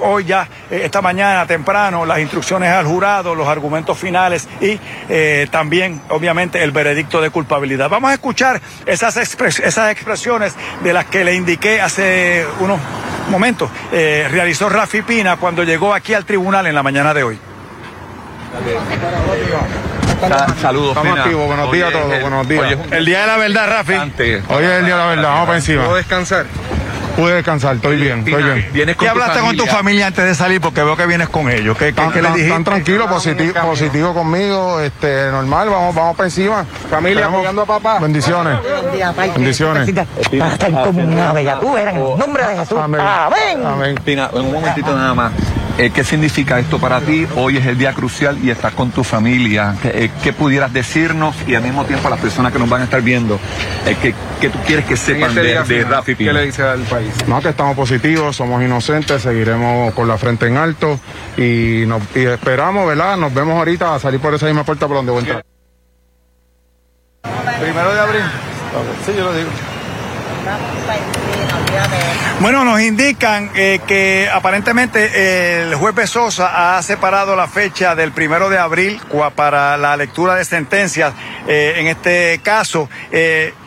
Hoy ya, eh, esta mañana temprano, las instrucciones al jurado, los argumentos finales y eh, también, obviamente, el veredicto de culpabilidad. Vamos a escuchar esas, esas expresiones de las que le indiqué hace unos momentos. Eh, realizó Rafi Pina cuando llegó aquí al tribunal en la mañana de hoy. Saludos, Estamos activos, buenos días a todos, buenos días. el día de la verdad, Rafi. Hoy es el día de la verdad, vamos para encima. ¿Puedo descansar? Pude descansar, estoy bien, estoy bien. ¿Vienes ¿Qué hablaste con tu familia antes de salir? Porque veo que vienes con ellos. ¿Qué, qué, Están, qué les están- dijiste? están tranquilos, positivo, positivo conmigo, este, normal, vamos, vamos para encima. Familia, apoyando a papá. Bendiciones. Bendiciones. Para estar como un ave, ya tú eres en el nombre de Jesús. Amén. Amén. Amén. Pina, en un momentito nada más. Eh, ¿Qué significa esto para ti? Hoy es el día crucial y estás con tu familia. ¿Qué, eh, qué pudieras decirnos y al mismo tiempo a las personas que nos van a estar viendo? Eh, ¿qué, qué tú quieres que sepan de, de Rafi Pina? ¿Qué le dice al país? No, que estamos positivos, somos inocentes, seguiremos con la frente en alto y, nos, y esperamos, ¿verdad? Nos vemos ahorita a salir por esa misma puerta por donde voy a entrar. Primero de abril. Sí, yo lo digo. Bueno, nos indican eh, que aparentemente eh, el juez Besosa ha separado la fecha del primero de abril para la lectura de sentencias. Eh, en este caso,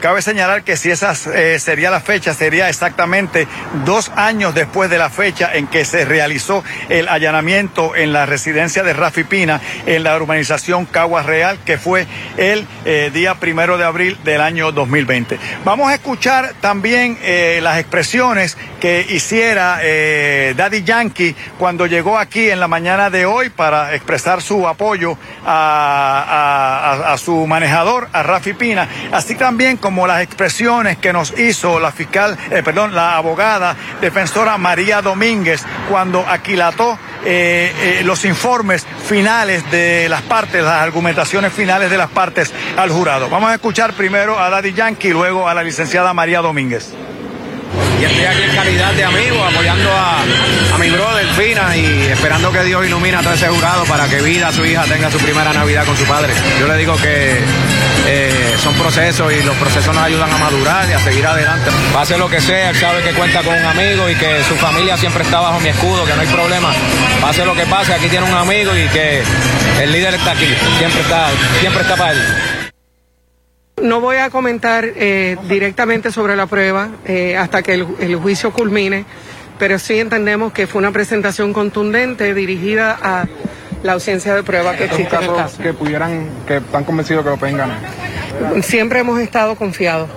cabe señalar que si esa sería la fecha, sería exactamente dos años después de la fecha en que se realizó el allanamiento en la residencia de Rafi Pina en la urbanización Caguas Real, que fue el día primero de abril del año 2020. Vamos a escuchar también eh, las expresiones que hiciera eh, Daddy Yankee cuando llegó aquí en la mañana de hoy para expresar su apoyo a, su manejador, a Rafi Pina, así también como las expresiones que nos hizo la fiscal, eh, perdón, la abogada defensora María Domínguez cuando aquilató eh, eh, los informes finales de las partes, las argumentaciones finales de las partes al jurado. Vamos a escuchar primero a Daddy Yankee y luego a la licenciada María Domínguez. Y estoy aquí en calidad de amigo, apoyando a, a mi brother Fina y esperando que Dios ilumine a todo ese jurado para que Vida, su hija, tenga su primera Navidad con su padre. Yo le digo que eh, son procesos y los procesos nos ayudan a madurar y a seguir adelante. Pase lo que sea, él sabe que cuenta con un amigo y que su familia siempre está bajo mi escudo, que no hay problema. Pase lo que pase, aquí tiene un amigo y que el líder está aquí, siempre está, siempre está para él. No voy a comentar eh, directamente sobre la prueba eh, hasta que el, el juicio culmine, pero sí entendemos que fue una presentación contundente dirigida a la ausencia de prueba que existe en el caso caso. que pudieran, que están convencidos que lo pueden ganar. Siempre hemos estado confiados.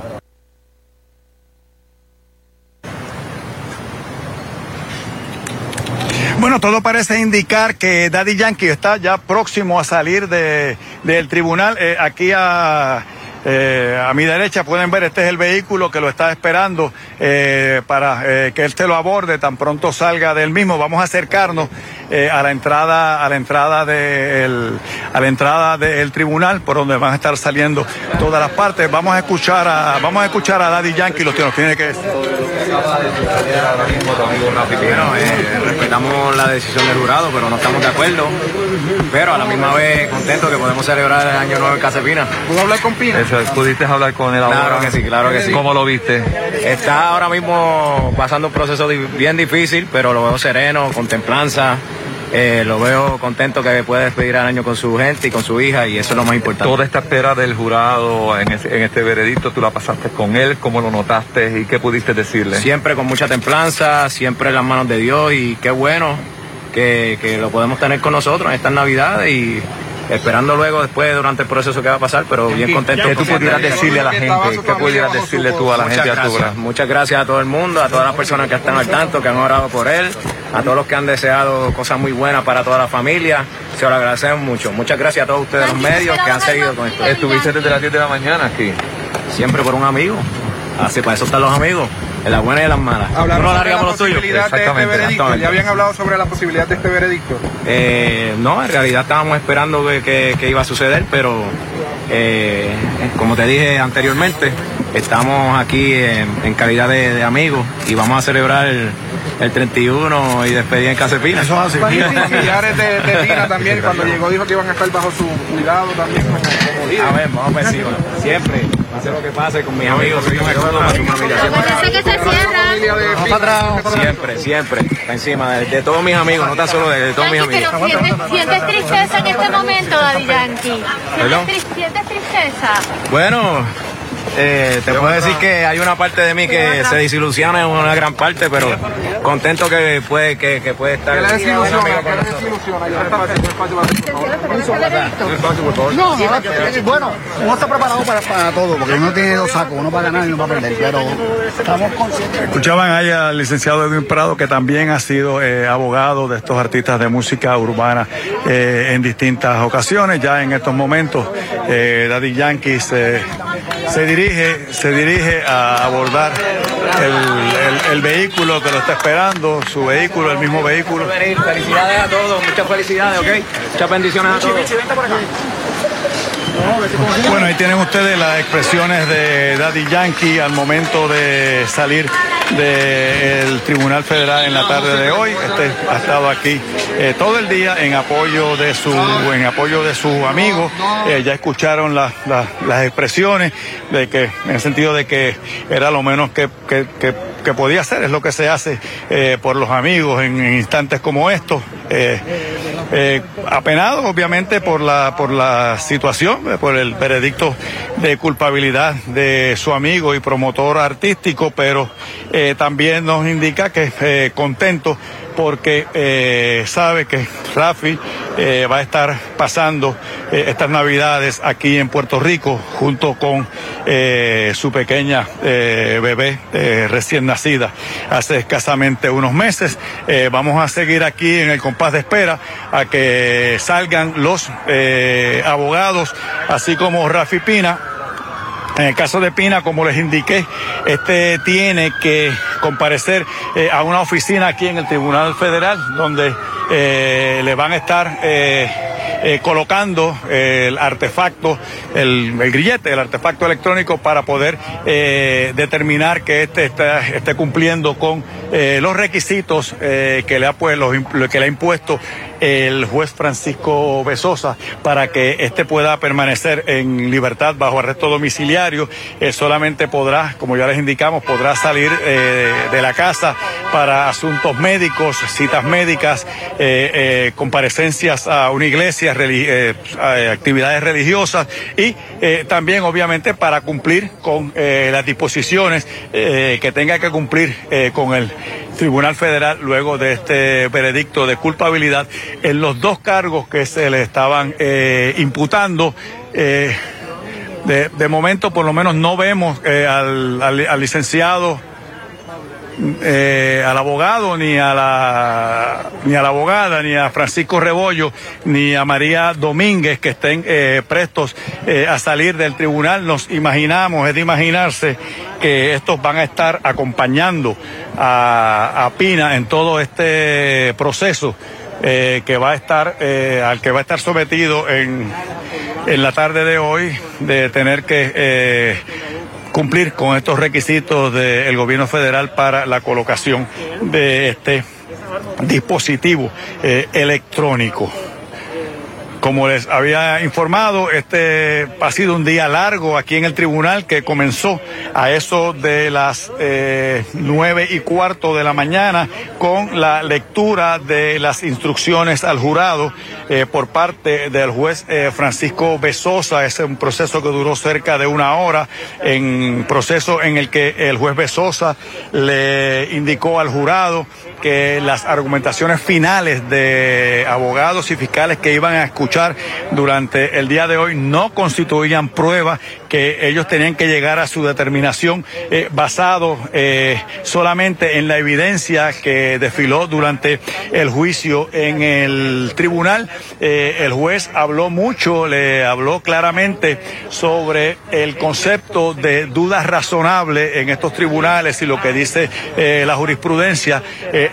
Bueno, todo parece indicar que Daddy Yankee está ya próximo a salir de, del tribunal. Eh, aquí a, eh, a mi derecha pueden ver, este es el vehículo que lo está esperando eh, para eh, que él te lo aborde tan pronto salga del mismo. Vamos a acercarnos eh, a la entrada, a la entrada del, a la entrada del tribunal, por donde van a estar saliendo todas las partes. Vamos a escuchar a, vamos a escuchar a Daddy Yankee lo que nos tiene que decir. Bueno, eh, respetamos la decisión del jurado, pero no estamos de acuerdo. Pero a la misma vez contento que podemos celebrar el año nuevo en Casepina. ¿Pudo hablar con Pina? Eso, ¿Pudiste hablar con él ahora? Claro que sí, claro que sí. ¿Cómo lo viste? Está ahora mismo pasando un proceso bien difícil, pero lo veo sereno, con templanza. Eh, lo veo contento que puede despedir al año con su gente y con su hija, y eso es lo más importante. Toda esta espera del jurado en, ese- en este veredicto, tú la pasaste con él, ¿cómo lo notaste y qué pudiste decirle? Siempre con mucha templanza, siempre en las manos de Dios, y qué bueno que, que lo podemos tener con nosotros en estas navidades y esperando luego después durante el proceso que va a pasar, pero bien contento. ¿Qué tú pudieras decirle a la gente? ¿Qué pudieras decirle tú a la Muchas gente a tu gracias, muchas gracias a todo el mundo, a todas las personas que están al tanto, que han orado por él, a todos los que han deseado cosas muy buenas para toda la familia. Se lo agradecemos mucho. Muchas gracias a todos ustedes, los medios, que han seguido con esto. Estuviste desde las 10 de la mañana aquí. Siempre por un amigo. Así para eso están los amigos, en las buenas y en las malas. Hablaron Uno sobre la los posibilidad de este veredicto. Ya habían hablado sobre la posibilidad de este veredicto. Eh, no, en realidad estábamos esperando que, que- que iba a suceder, pero eh, como te dije anteriormente, estamos aquí en, en calidad de, de amigos y vamos a celebrar el 31 y despedida en Casepina. Eso es así. Y familiares de, de Tina también, cuando llegó dijo que iban a estar bajo su cuidado también como, como. A ver, vamos a ver si siempre, pase lo que pase con mis amigos, soy un escudo para su familia. Parece que se cierra. Siempre, siempre, está encima de, de todos mis amigos, no tan solo de, de todos mis amigos. pero sientes, sientes tristeza en este momento, Daddy Yankee. ¿Perdón? ¿Sientes, tri- sientes tristeza? Bueno, eh, te puedo decir que hay una parte de mí que se desilusiona en una gran parte, pero contento que puede, que, que puede estar. Bueno, uno está preparado para, para todo, porque uno tiene dos sacos, uno para ganar y uno para perder, pero estamos conscientes. Escuchaban ahí al licenciado Edwin Prado, que también ha sido eh, abogado de estos artistas de música urbana eh, en distintas ocasiones. Ya en estos momentos, eh, Daddy Yankee se, se dirige, se dirige a abordar el, el- el vehículo que lo está esperando, su vehículo, el mismo vehículo. Felicidades a todos, muchas felicidades, ¿ok? Muchas bendiciones a todos. Bueno, ahí tienen ustedes las expresiones de Daddy Yankee al momento de salir del Tribunal Federal en la tarde de hoy. Este ha estado aquí eh, todo el día en apoyo de su en apoyo de su amigo. Eh, ya escucharon las- expresiones de que en el sentido de que era lo menos que, que- que- que podía hacer, es lo que se hace eh, por los amigos en instantes como estos. Eh, apenado obviamente por la por la situación, por el veredicto de culpabilidad de su amigo y promotor artístico, pero eh, también nos indica que eh, contento porque eh, sabe que Rafi eh, va a estar pasando estas navidades aquí en Puerto Rico junto con su pequeña bebé recién nacida hace escasamente unos meses. Vamos a seguir aquí en el compás de espera a que salgan los eh, abogados, así como Rafi Pina, en el caso de Pina, como les indiqué, este tiene que comparecer eh, a una oficina aquí en el Tribunal Federal, donde eh, le van a estar colocando el artefacto, el, el grillete, el artefacto electrónico para poder determinar que este está, esté cumpliendo con eh, los requisitos eh, que le ha pues, los que le ha impuesto el juez Francisco Besosa para que éste pueda permanecer en libertad bajo arresto domiciliario. Eh, solamente podrá, como ya les indicamos, podrá salir eh, de la casa para asuntos médicos, citas médicas, comparecencias a una iglesia, reli- a- actividades religiosas y también obviamente para cumplir con las disposiciones que tenga que cumplir con el Tribunal Federal luego de este veredicto de culpabilidad en los dos cargos que se le estaban eh, imputando. Eh, de, de momento, por lo menos, no vemos eh, al, al- al licenciado, eh, al abogado, ni a la ni a la abogada, ni a Francisco Rebollo, ni a María Domínguez que estén eh, prestos eh, a salir del tribunal. Nos imaginamos, es de imaginarse que estos van a estar acompañando a, Pina en todo este proceso eh, que va a estar, eh, al que va a estar sometido en, en la tarde de hoy, de tener que eh, cumplir con estos requisitos del gobierno federal para la colocación de este dispositivo eh, electrónico. Como les había informado, este ha sido un día largo aquí en el tribunal que comenzó a eso de las eh, nueve y cuarto de la mañana con la lectura de las instrucciones al jurado eh, por parte del juez eh, Francisco Besosa. Es un proceso que duró cerca de una hora, en proceso en el que el juez Besosa le indicó al jurado que las argumentaciones finales de abogados y fiscales que iban a durante el día de hoy. No constituían pruebas que ellos tenían que llegar a su determinación eh, basado eh, solamente en la evidencia que desfiló durante el juicio en el tribunal. Eh, el juez habló mucho, le habló claramente sobre el concepto de dudas razonables en estos tribunales y lo que dice la jurisprudencia,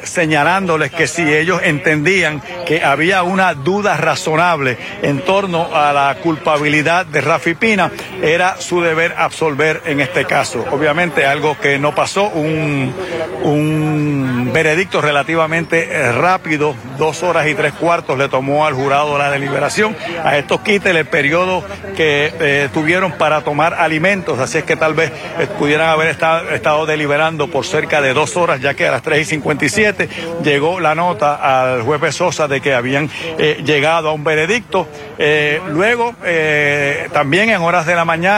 señalándoles que si ellos entendían que había una duda razonable en torno a la culpabilidad de Rafi Pina, era su deber absolver en este caso. Obviamente algo que no pasó, un, un veredicto relativamente eh, rápido, dos horas y tres cuartos le tomó al jurado la deliberación. A estos quites el periodo que eh, tuvieron para tomar alimentos, así es que tal vez eh, pudieran haber estado, deliberando por cerca de dos horas, ya que a las 3 y 57 llegó la nota al juez Sosa de que habían llegado a un veredicto. Luego, también en horas de la mañana,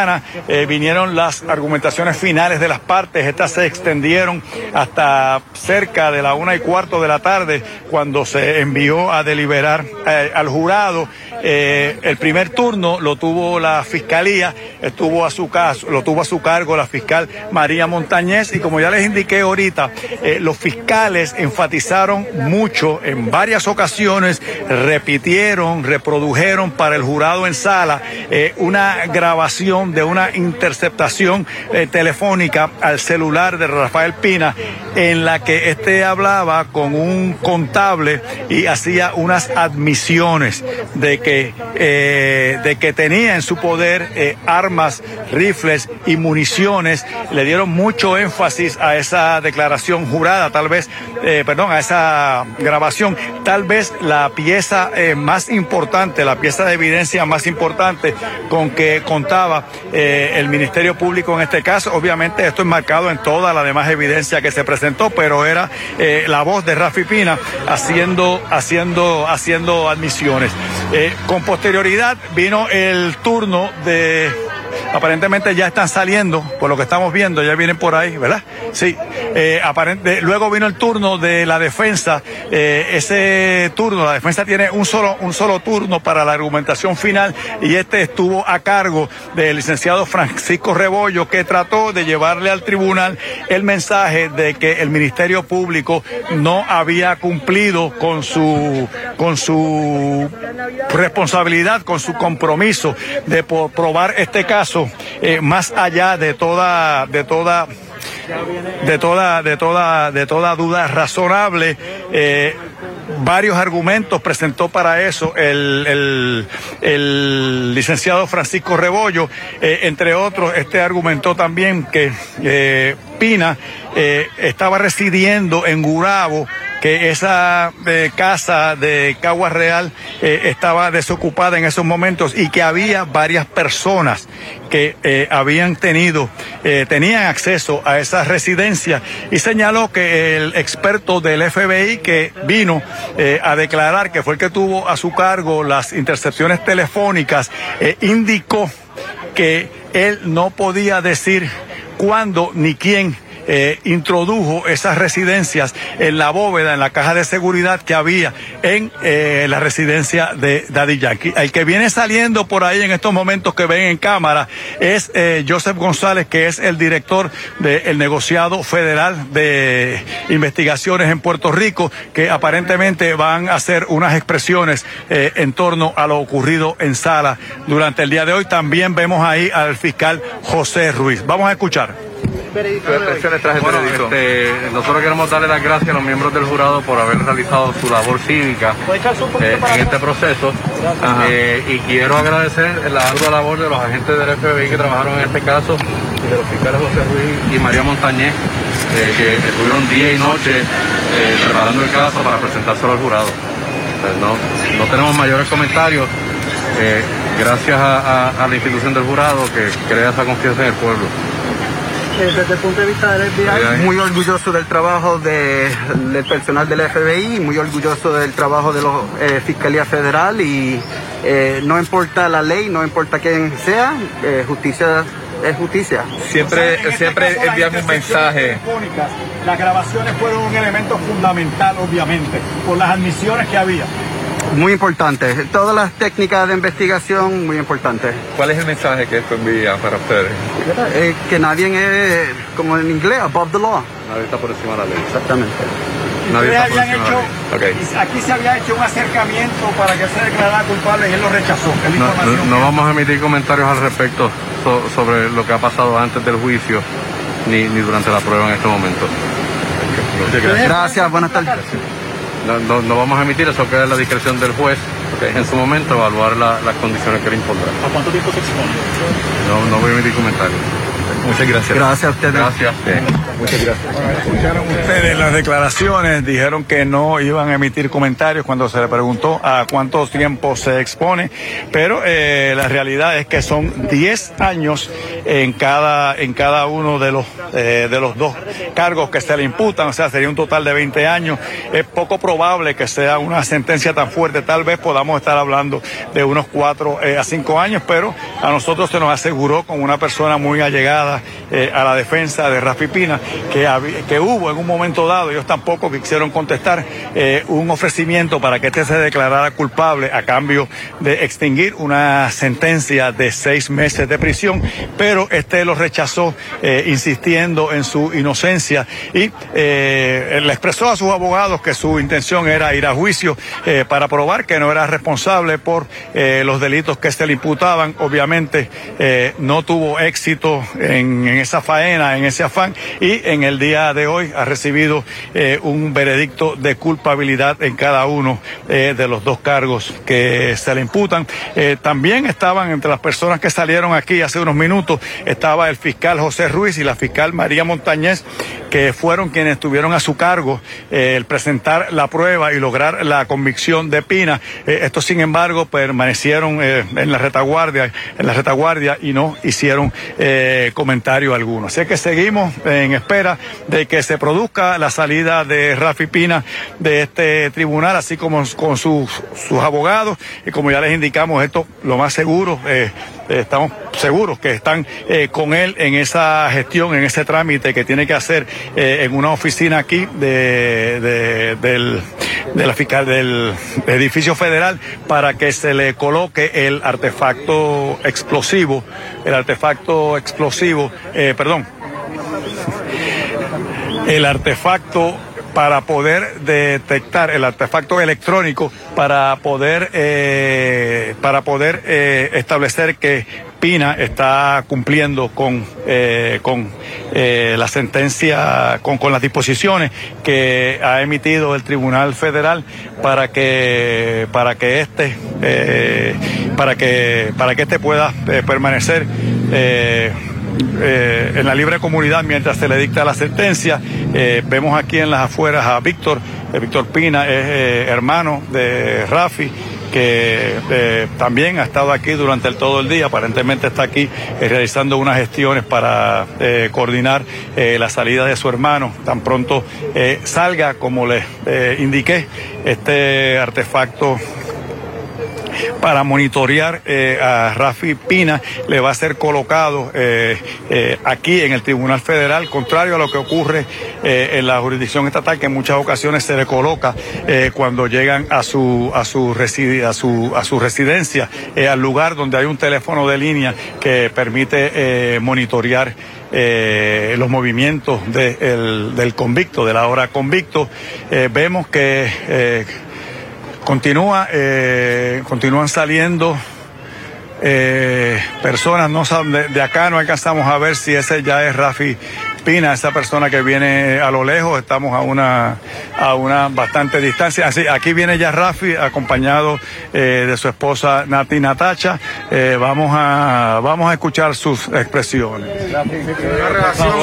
eh, vinieron las argumentaciones finales de las partes. Estas se extendieron hasta cerca de la una y cuarto de la tarde, cuando se envió a deliberar eh, al jurado. Eh, el primer turno lo tuvo la fiscalía, estuvo a su caso, lo tuvo a su cargo la fiscal María Montañez y como ya les indiqué ahorita, eh, los fiscales enfatizaron mucho en varias ocasiones, repitieron, reprodujeron para el jurado en sala eh, una grabación de una interceptación telefónica al celular de Rafael Pina en la que este hablaba con un contable y hacía unas admisiones de que, eh, de que tenía en su poder eh, armas, rifles y municiones. Le dieron mucho énfasis a esa declaración jurada, tal vez, eh, perdón, a esa grabación. Tal vez la pieza más importante, la pieza de evidencia más importante con que contaba el Ministerio Público en este caso. Obviamente esto es marcado en toda la demás evidencia que se presentó, pero era la voz de Rafi Pina haciendo, haciendo, haciendo admisiones. Con posterioridad vino el turno de aparentemente ya están saliendo, por lo que estamos viendo, ya vienen por ahí, ¿verdad? Sí. Eh, aparente, luego vino el turno de la defensa. Eh, ese turno, la defensa tiene un solo, un solo turno para la argumentación final y este estuvo a cargo del licenciado Francisco Rebollo, que trató de llevarle al tribunal el mensaje de que el Ministerio Público no había cumplido con su, con su responsabilidad, con su compromiso de probar este caso eh, más allá de toda, de toda de toda, de toda, de toda duda razonable. eh, varios argumentos presentó para eso el, el- licenciado Francisco Rebollo, eh, entre otros, este argumentó también que Pina estaba residiendo en Gurabo que esa eh, casa de Caguas Real eh, estaba desocupada en esos momentos y que había varias personas que eh, habían tenido, tenían acceso a esa residencia. Y señaló que el experto del FBI que vino a declarar que fue el que tuvo a su cargo las intercepciones telefónicas, indicó que él no podía decir cuándo ni quién eh, introdujo esas residencias en la bóveda, en la caja de seguridad que había en eh, la residencia de Daddy Yankee. El que viene saliendo por ahí en estos momentos que ven en cámara es eh, Joseph González, que es el director del negociado federal de investigaciones en Puerto Rico, que aparentemente van a hacer unas expresiones en torno a lo ocurrido en sala durante el día de hoy. También vemos ahí al fiscal José Ruiz. Vamos a escuchar. Bueno, este, nosotros queremos darle las gracias a los miembros del jurado por haber realizado su labor cívica eh, en este proceso Eh, y quiero agradecer la ardua labor de los agentes del FBI que trabajaron en este caso y de los fiscales José Ruiz y María Montañez eh, que estuvieron día y noche eh, preparando el caso para presentárselo al jurado. No, no tenemos mayores comentarios. eh, gracias a, a- a la institución del jurado que crea esa confianza en el pueblo. Eh, desde el punto de vista del FBI, muy orgulloso del trabajo de- del personal del FBI, muy orgulloso del trabajo de la Fiscalía Federal y eh, no importa la ley, no importa quién sea, eh, justicia es justicia. Siempre, siempre envían un mensaje. Las grabaciones fueron un elemento fundamental, obviamente, por las admisiones que había. Muy importante. Todas las técnicas de investigación, muy importantes. ¿Cuál es el mensaje que esto envía para ustedes? Eh, que nadie es, como en inglés, above the law. Nadie está por encima de la ley. Exactamente. Nadie está por encima de la ley. aquí se había hecho un acercamiento para que se declarara culpable y él lo rechazó. No, no vamos a emitir comentarios al respecto so- sobre lo que ha pasado antes del juicio ni, ni durante la prueba en este momento. Gracias, buenas tardes. No, no, vamos a emitir, eso queda en la discreción del juez en su momento evaluar las condiciones que le impondrá. ¿A cuánto tiempo se expone? No, no voy a emitir comentarios. Muchas gracias. Gracias a ustedes. Gracias. Muchas gracias. Escucharon ustedes las declaraciones, dijeron que no iban a emitir comentarios cuando se le preguntó a cuánto tiempo se expone, pero eh, la realidad es que son 10 años en cada, en cada uno de los, eh, de los dos cargos que se le imputan, o sea, sería un total de 20 años. Es poco probable que sea una sentencia tan fuerte, tal vez podamos estar hablando de unos 4 eh, a 5 años, pero a nosotros se nos aseguró con una persona muy allegada eh, a la defensa de Rafi Pina, que, que hubo en un momento dado, ellos tampoco quisieron contestar, eh, un ofrecimiento para que este se declarara culpable a cambio de extinguir una sentencia de seis meses de prisión, pero este lo rechazó eh, insistiendo en su inocencia y le expresó a sus abogados que su intención era ir a juicio para probar que no era responsable por los delitos que se le imputaban. Obviamente no tuvo éxito en en, esa faena, en ese afán, y en el día de hoy ha recibido eh, un veredicto de culpabilidad en cada uno eh, de los dos cargos que se le imputan. Eh, también estaban entre las personas que salieron aquí hace unos minutos, estaba el fiscal José Ruiz y la fiscal María Montañez, que fueron quienes tuvieron a su cargo el presentar la prueba y lograr la convicción de Pina. estos, sin embargo, permanecieron en la retaguardia, en la retaguardia y no hicieron comentario alguno. Así que seguimos en espera de que se produzca la salida de Rafi Pina de este tribunal, así como con sus, sus abogados. Y como ya les indicamos, esto lo más seguro, eh, estamos seguros que están eh, con él en esa gestión, en ese trámite que tiene que hacer eh, en una oficina aquí de, del, de la fiscal del edificio federal para que se le coloque el artefacto explosivo, el artefacto explosivo eh, perdón, el artefacto para poder detectar el artefacto electrónico para poder eh, para poder eh, establecer que Pina está cumpliendo con con la sentencia con, con las disposiciones que ha emitido el Tribunal Federal para que para que este para que para que este pueda permanecer eh, en la libre comunidad mientras se le dicta la sentencia. Eh, vemos aquí en las afueras a Víctor, eh, Víctor Pina es hermano de Rafi que también ha estado aquí durante el, todo el día, aparentemente está aquí realizando unas gestiones para coordinar la salida de su hermano. Tan pronto salga, como les indiqué, este artefacto para monitorear eh, a Rafi Pina le va a ser colocado eh, eh, aquí en el Tribunal Federal, contrario a lo que ocurre en la jurisdicción estatal, que en muchas ocasiones se le coloca cuando llegan a su a su, a su, a su residencia, al lugar donde hay un teléfono de línea que permite monitorear los movimientos del convicto, de la hora convicto. vemos que Continúa, eh, continúan saliendo eh, personas, no de, de, acá no alcanzamos a ver si ese ya es Rafi Pina, esa persona que viene a lo lejos, estamos a una, a una bastante distancia. Así, aquí viene ya Rafi acompañado eh, de su esposa Nati Natacha. Eh, vamos, a, vamos a escuchar sus expresiones. Una relación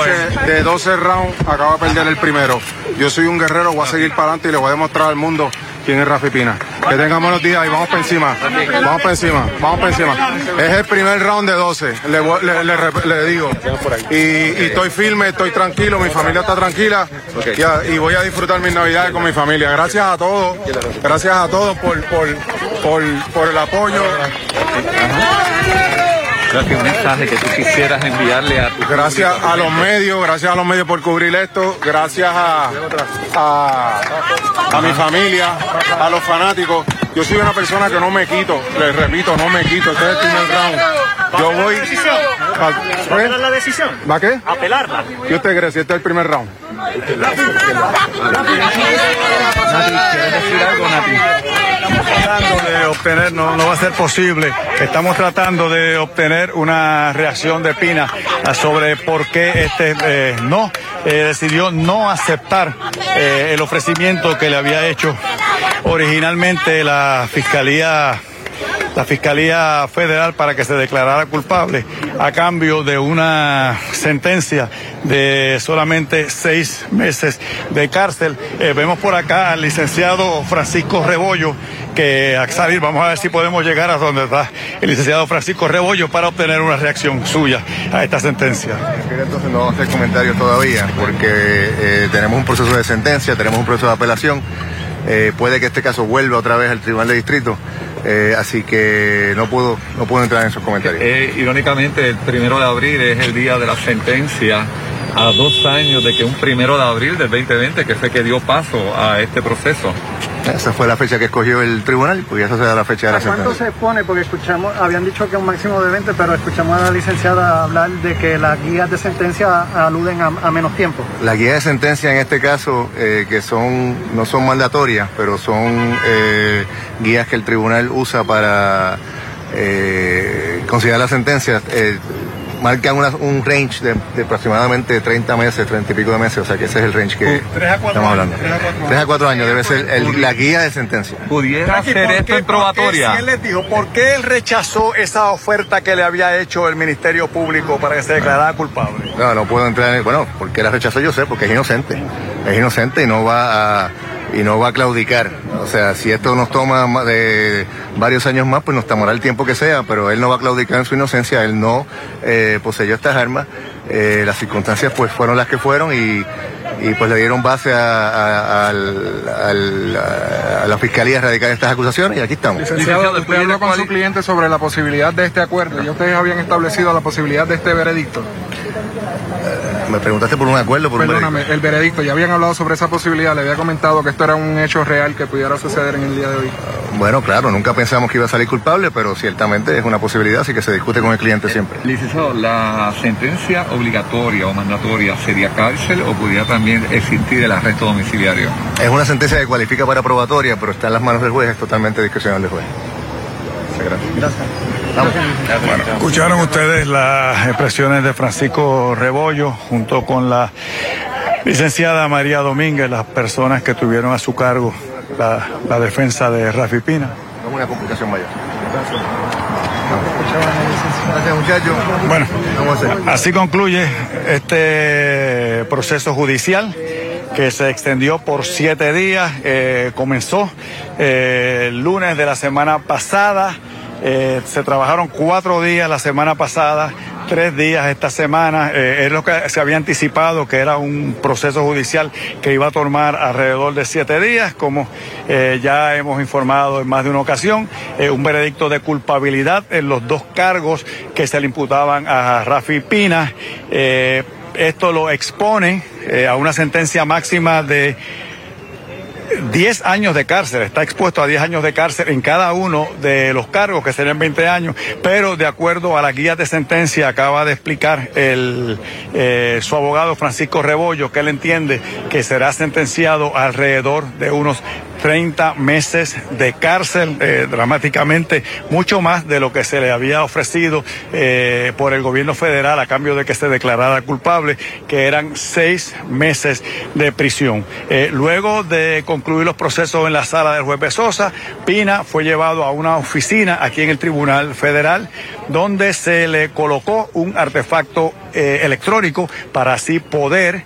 que de 12 rounds acaba de perder el primero. Yo soy un guerrero, voy a seguir para adelante y le voy a demostrar al mundo quién es Rafi Pina. Que tengamos buenos días y vamos para encima. Vamos para encima, vamos para encima. Es el primer round de 12, le, digo. Y, y, estoy firme, estoy tranquilo, mi familia está tranquila y, voy a disfrutar mis navidades con mi familia. Gracias a todos, gracias a todos por, por, por, por el apoyo. Gracias, un mensaje que tú quisieras enviarle a tu Gracias a los medios, gracias a los medios por cubrir esto, gracias a, a, a mi familia, a los fanáticos. Yo soy una persona que no me quito, les repito, no me quito. Este es el primer round. Yo voy. ¿Apelar la decisión? ¿Va qué? Apelarla. ¿Qué usted cree si este es el primer round? Nati, ¿quieres decir algo, Nati? tratando de no, no va a ser posible. Estamos tratando de obtener una reacción de Pina sobre por qué este eh, no decidió no aceptar el ofrecimiento que le había hecho originalmente la Fiscalía la Fiscalía Federal para que se declarara culpable a cambio de una sentencia de solamente seis meses de cárcel. Eh, vemos por acá al licenciado Francisco Rebollo, que a salir vamos a ver si podemos llegar a donde está el licenciado Francisco Rebollo para obtener una reacción suya a esta sentencia. Entonces no hacer comentarios todavía porque eh, tenemos un proceso de sentencia, tenemos un proceso de apelación. Eh, puede que este caso vuelva otra vez al Tribunal de Distrito eh, así que no puedo, no puedo entrar en esos comentarios. Eh, irónicamente, el primero de abril es el día de la sentencia a dos años de que un primero de abril del 2020, que fue que dio paso a este proceso. Esa fue la fecha que escogió el tribunal, pues esa será la fecha de la sentencia. ¿Cuánto se pone? Porque escuchamos, habían dicho que un máximo de 20, pero escuchamos a la licenciada hablar de que las guías de sentencia aluden a, menos tiempo. Las guías de sentencia en este caso, eh, que son no son mandatorias, pero son eh, guías que el tribunal usa para eh, considerar las sentencias, marcan un range de, aproximadamente 30 meses, 30 y pico de meses, o sea que ese es el range que estamos hablando. 3 a 4 años, debe ser la guía de sentencia. ¿Pudiera ser esto en probatoria? Si él dijo, ¿por qué él rechazó esa oferta que le había hecho el Ministerio Público para que se declarara culpable? No, no puedo entrar en... Bueno, ¿por qué la rechazó? Yo sé, porque es inocente. Es inocente y no va a y no va a claudicar. O sea, si esto nos toma de varios años más, pues nos tomará el tiempo que sea, pero él no va a claudicar en su inocencia, él no eh, poseyó estas armas, eh, las circunstancias pues fueron las que fueron y, pues le dieron base a, la fiscalía a radicar estas acusaciones y aquí estamos. Licenciado, usted habló con su cliente sobre la posibilidad de este acuerdo y ustedes habían establecido la posibilidad de este veredicto. Me preguntaste por un acuerdo, por Perdóname, el veredicto. Ya habían hablado sobre esa posibilidad. Le había comentado que esto era un hecho real que pudiera suceder en el día de hoy. Bueno, claro, nunca pensamos que iba a salir culpable, pero ciertamente es una posibilidad, así que se discute con el cliente siempre. Licenciado, ¿la sentencia obligatoria o mandatoria sería cárcel o pudiera también existir el arresto domiciliario? Es una sentencia que cualifica para probatoria, pero está en las manos del juez, es totalmente discrecional del juez. Gracias. Escucharon ustedes las expresiones de Francisco Rebollo junto con la licenciada María Domínguez, las personas que tuvieron a su cargo la, defensa de Rafi Pina. una complicación mayor. Gracias, muchachos. Bueno, así concluye este proceso judicial que se extendió por siete días. Eh, comenzó eh, el lunes de la semana pasada. Eh, se trabajaron cuatro días la semana pasada, tres días esta semana. es lo que se había anticipado, que era un proceso judicial que iba a tomar alrededor de siete días, como ya hemos informado en más de una ocasión. un veredicto de culpabilidad en los dos cargos que se le imputaban a Rafi Pina. esto lo expone eh, a una sentencia máxima de 10 años de cárcel, está expuesto a 10 años de cárcel en cada uno de los cargos, que serían 20 años, pero de acuerdo a la guía de sentencia acaba de explicar el, eh, su abogado Francisco Rebollo, que él entiende que será sentenciado alrededor de unos 30 meses de cárcel, eh, dramáticamente mucho más de lo que se le había ofrecido eh, por el gobierno federal a cambio de que se declarara culpable, que eran seis meses de prisión. Eh, luego de concluir los procesos en la sala del juez Besosa, Pina fue llevado a una oficina aquí en el Tribunal Federal donde se le colocó un artefacto electrónico para así poder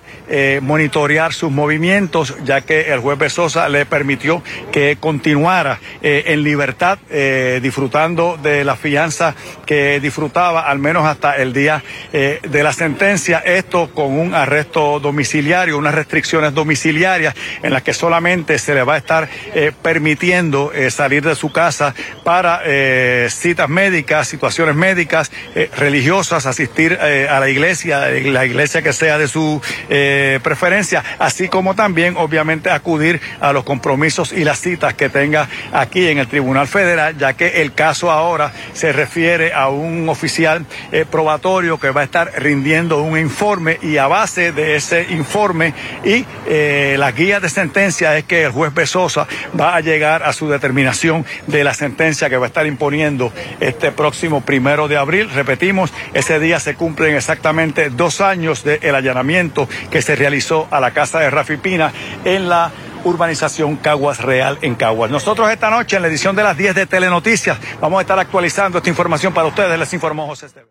monitorear sus movimientos, ya que el juez Besosa le permitió que continuara eh, en libertad, eh, disfrutando de la fianza que disfrutaba al menos hasta el día eh, de la sentencia. Esto con un arresto domiciliario, unas restricciones domiciliarias en las que solamente se le va a estar permitiendo salir de su casa para citas médicas, situaciones médicas, religiosas, asistir a la iglesia, la iglesia que sea de su preferencia, así como también obviamente acudir a los compromisos y las citas que tenga aquí en el Tribunal Federal, ya que el caso ahora se refiere a un oficial eh, probatorio que va a estar rindiendo un informe y a base de ese informe y eh, las guías de sentencia es que el juez Besosa va a llegar a su determinación de la sentencia que va a estar imponiendo este próximo primero de abril. Repetimos, ese día se cumplen exactamente exactamente dos años del allanamiento que se realizó a la casa de Rafi Pina en la urbanización Caguas Real en Caguas. Nosotros esta noche en la edición de las 10 de Telenoticias vamos a estar actualizando esta información para ustedes. Les informó José Esteban.